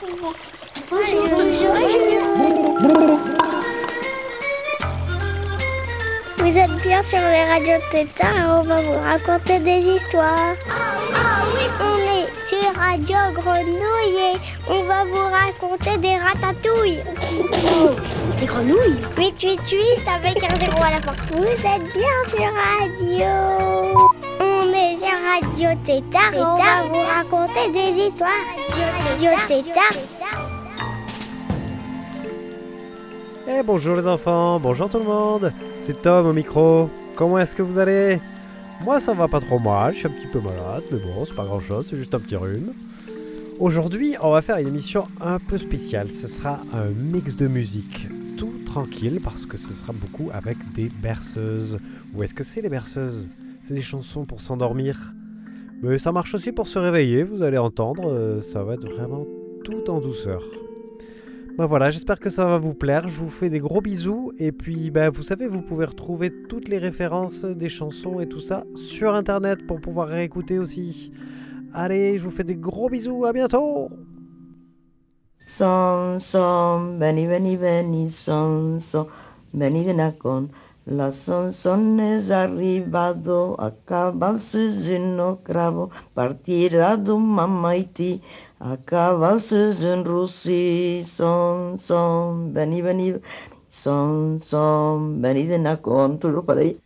Bonjour. Bonjour. Vous êtes bien sur les radios Tétard et on va vous raconter des histoires. Ah, oui. On est sur Radio Grenouille et on va vous raconter des ratatouilles. Des grenouilles? 888 avec un zéro à la fin. Vous êtes bien sur Radio. On est sur Radio Tétard et on va vous raconter des histoires. Radio Tétard. Eh bonjour les enfants, bonjour tout le monde, c'est Tom au micro. Comment est-ce que vous allez? Moi ça va pas trop mal, je suis un petit peu malade, mais bon c'est pas grand chose, c'est juste un petit rhume. Aujourd'hui on va faire une émission un peu spéciale, ce sera un mix de musique, tout tranquille parce que ce sera beaucoup avec des berceuses. Où est-ce que c'est les berceuses? C'est des chansons pour s'endormir? Mais ça marche aussi pour se réveiller, vous allez entendre, euh, ça va être vraiment tout en douceur. Ben voilà, j'espère que ça va vous plaire. Je vous fais des gros bisous. Et puis, ben, vous savez, vous pouvez retrouver toutes les références des chansons et tout ça sur Internet pour pouvoir réécouter aussi. Allez, je vous fais des gros bisous. À bientôt. La sonsones arribado, acaba sözün cravo, partirado mamaiti, acaba sözün rusi, son son, veni veni, son son, venid en con, tú lo para ahí.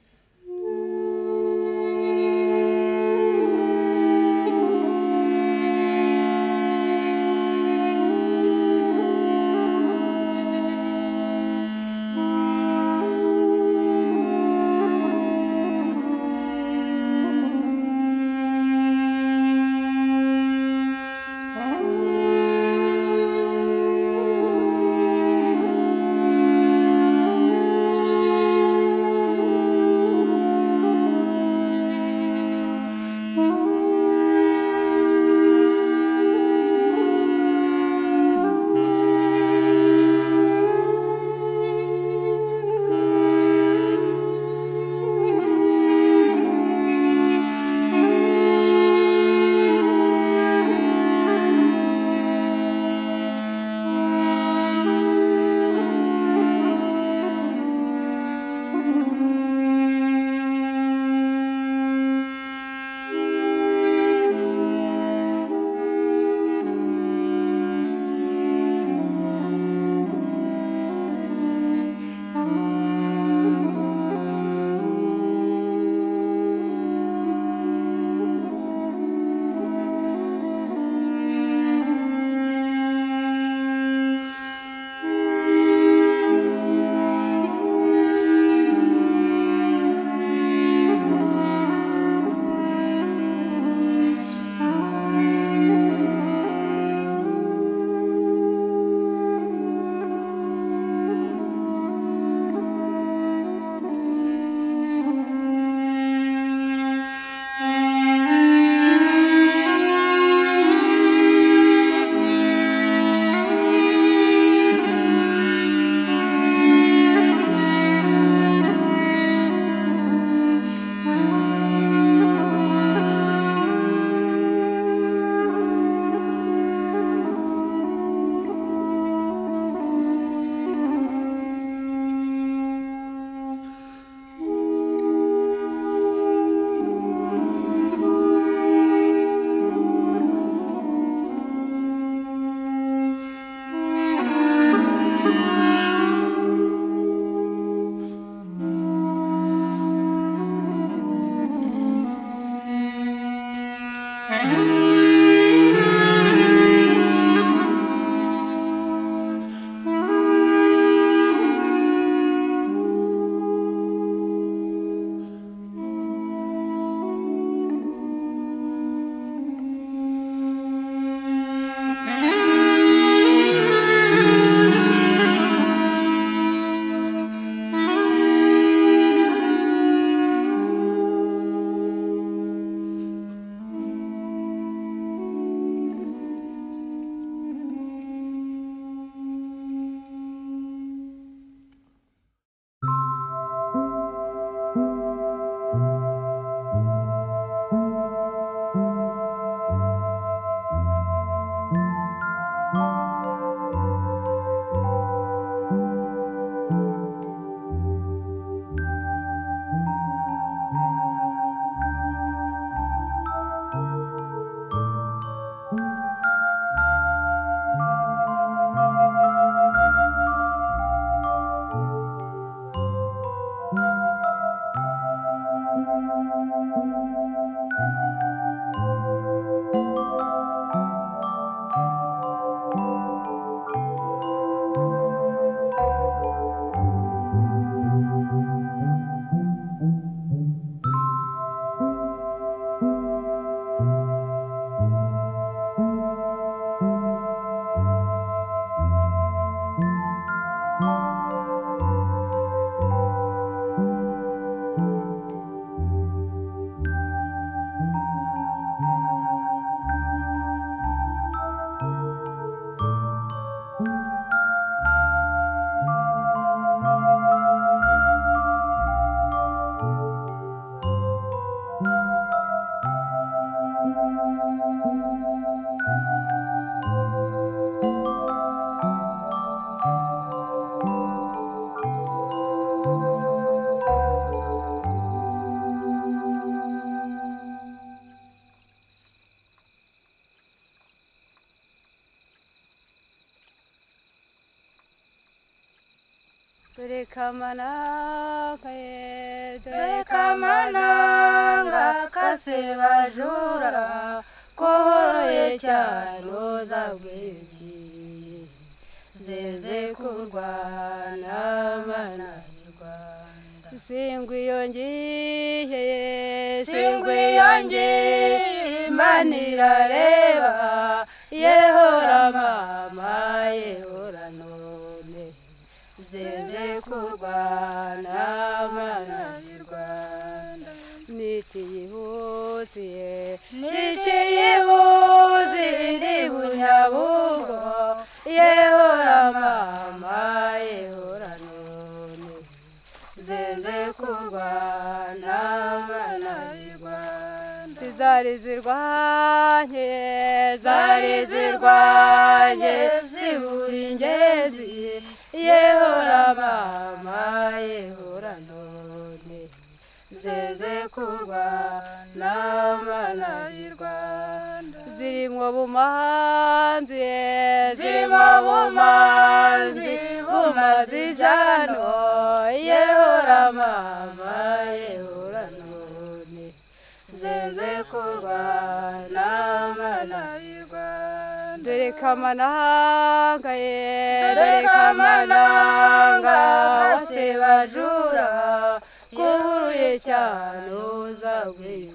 Kamanakaye dore kamananga kase bajura kohoroye cyane uzabwiki zeze kurwana mana y'u rwanda singwa iyo ngiye singwa iyo ngiye imana irareba yehora mama yehora none zeze kurwana mana y'u rwanda nitiyihutiye nikiyibuzi ndi bunyabugo yehora mama yehora none zeze kurwana mana y'u rwanda zari zirwanye zari zirwanye zibura yehora mama yehora mana y'u rwanda. Zirimo bumanzi zirimo bumanzi bumazi ibyano yehora mama yehora none zeze kurwana mana y'u rwanda. Dore kamananga ye. Dore kamananga kase bajura. Kuhuruye cyane zeze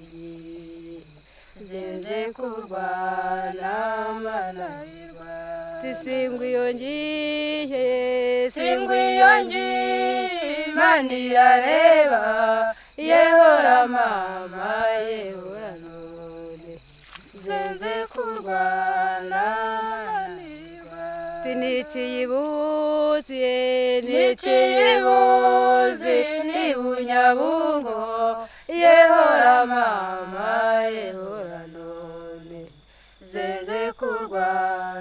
kurwana mana y'u rwanda singwa iyo ngiye singwa iyo ngiye imana irareba yehora mama yehora none. Zeze kurwana nitiyibuzi nitiyibuzi ni bunyabungo yehora mama yehora none zeze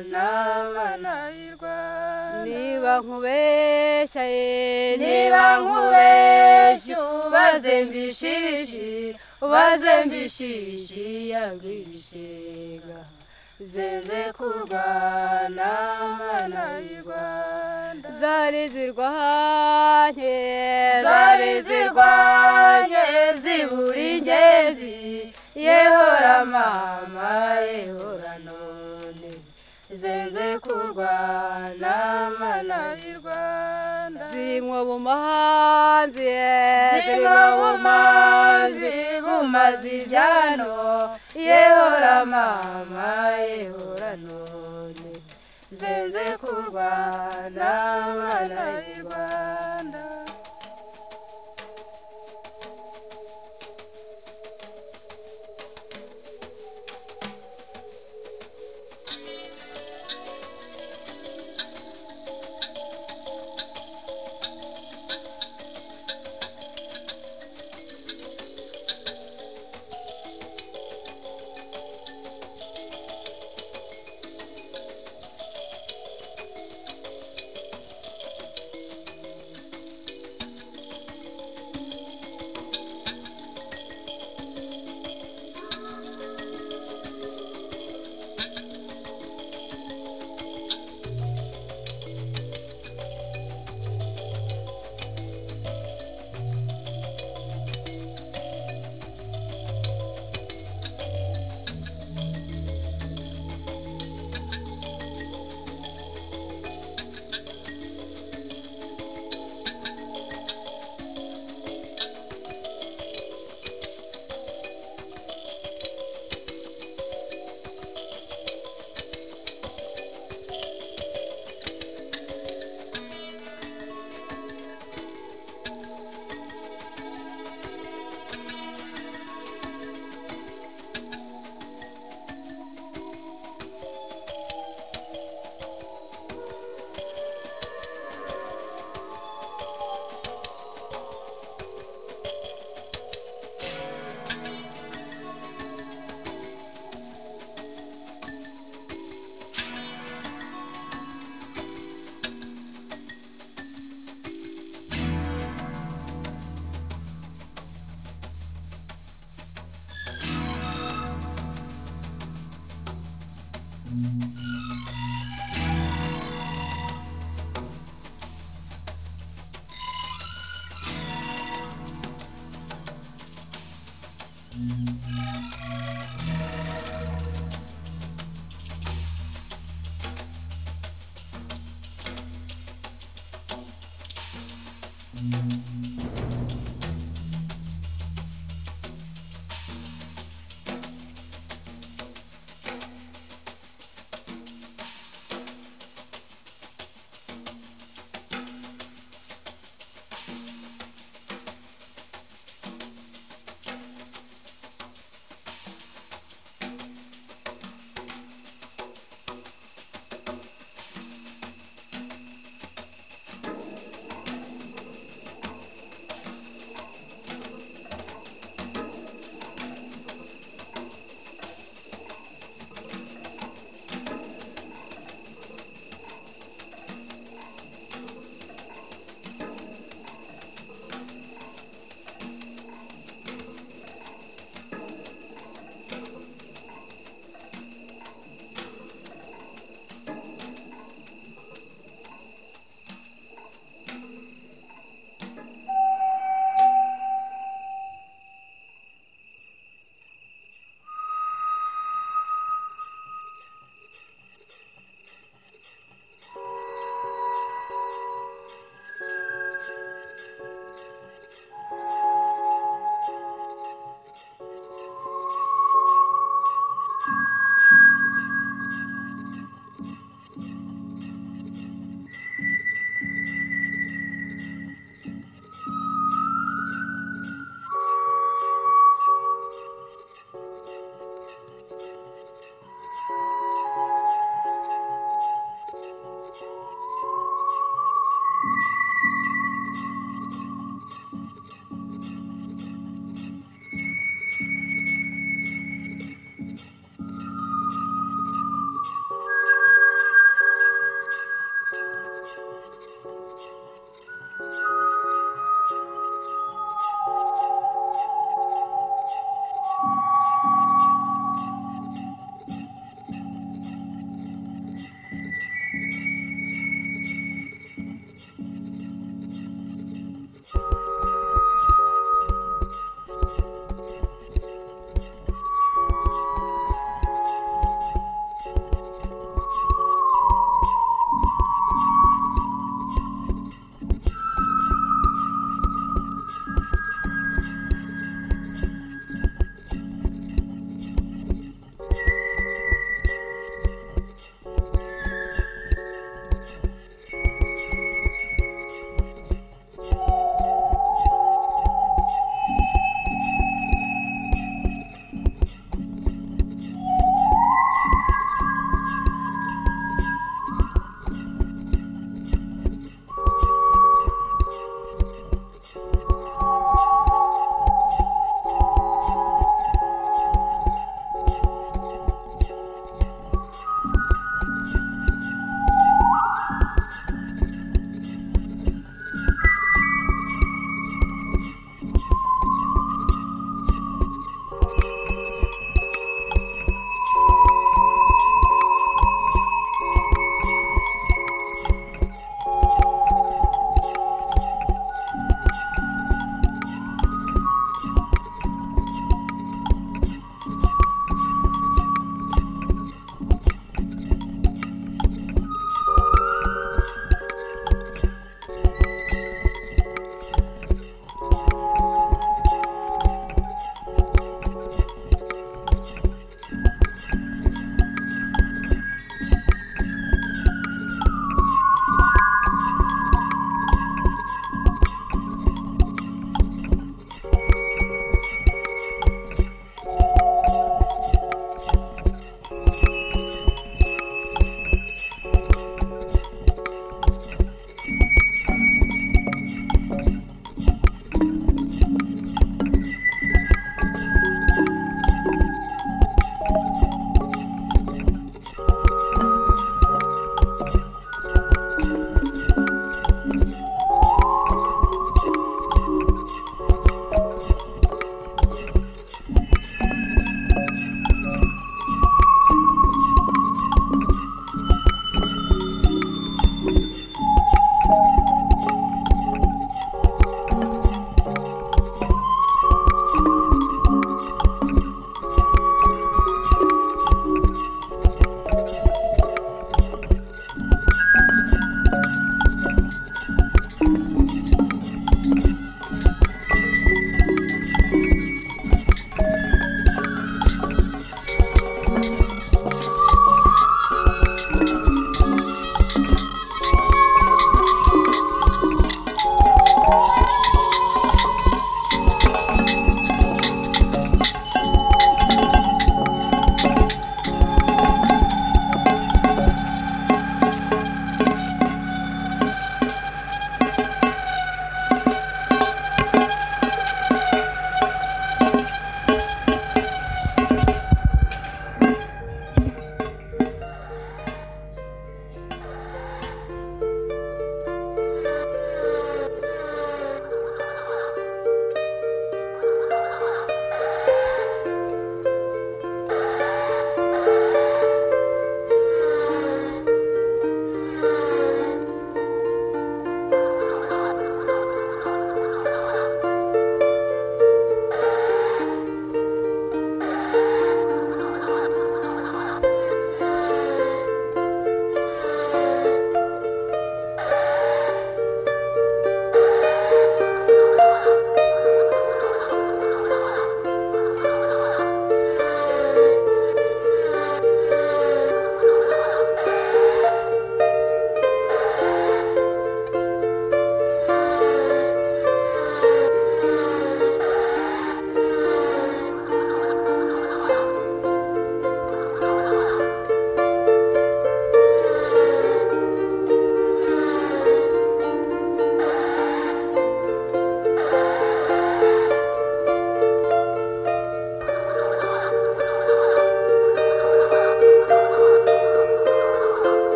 kurwana mana y'u rwanda niba nkubeshya ye niba nkubeshya ubaze mbishishi ubaze mbishishi yabwishenga zeze kurwana mana y'u rwanda zari zirwanye zari zirwanye bumanzi zimwo bumanzi bumazi ibyano yehora mama yehora none zeze kurwana mana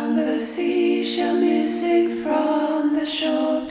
from the sea shall be sick from the shore.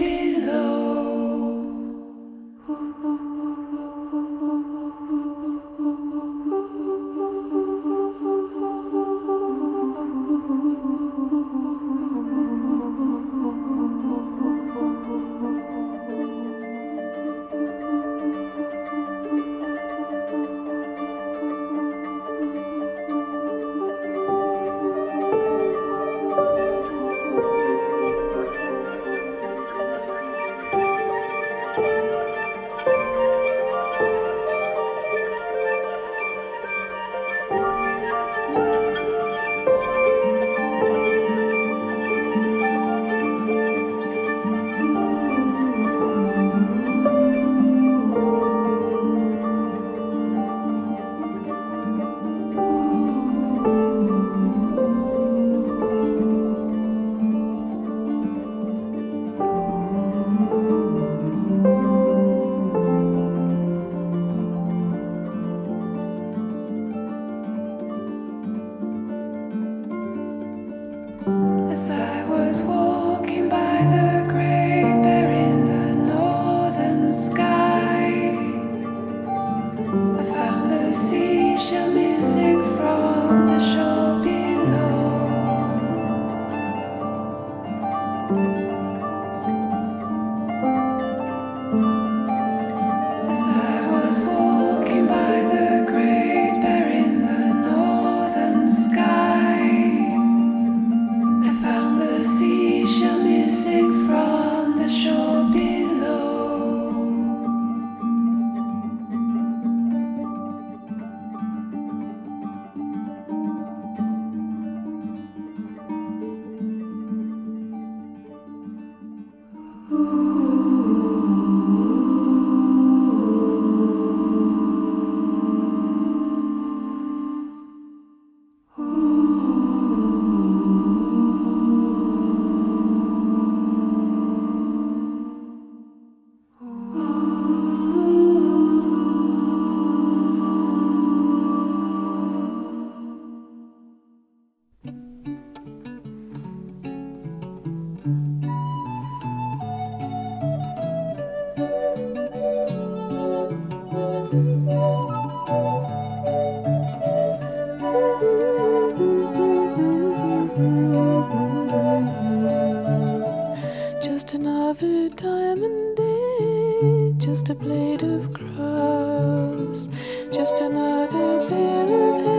another diamond day, just a blade of grass, just another pair of hands.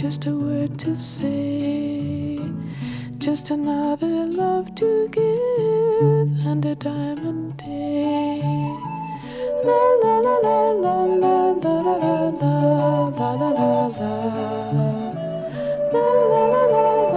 just a word to say, just another love to give, and a diamond day. La la la la la la la la la la la la la la la la la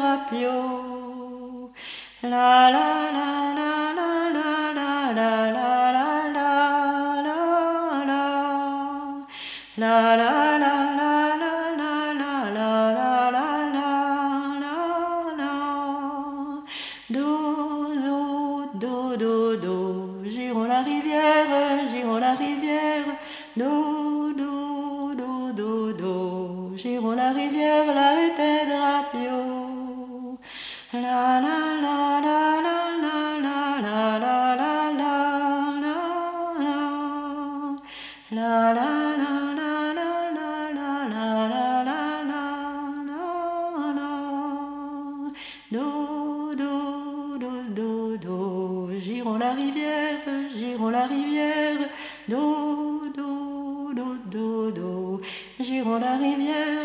rapio. La la la. La rivière,